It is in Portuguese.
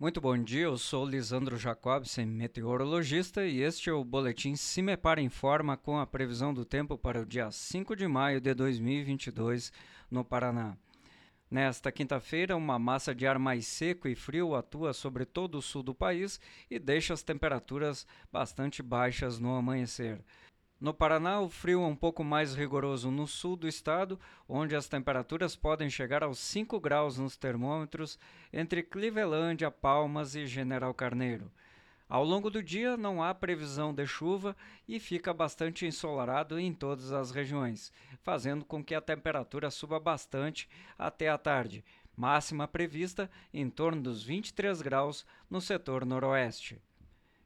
Muito bom dia, eu sou Lisandro Jacobsen, meteorologista, e este é o boletim Cimepar Informa com a previsão do tempo para o dia 5 de maio de 2022 no Paraná. Nesta quinta-feira, uma massa de ar mais seco e frio atua sobre todo o sul do país e deixa as temperaturas bastante baixas no amanhecer. No Paraná, o frio é um pouco mais rigoroso no sul do estado, onde as temperaturas podem chegar aos 5 graus nos termômetros entre Clevelândia, Palmas e General Carneiro. Ao longo do dia não há previsão de chuva e fica bastante ensolarado em todas as regiões, fazendo com que a temperatura suba bastante até a tarde, máxima prevista em torno dos 23 graus no setor noroeste.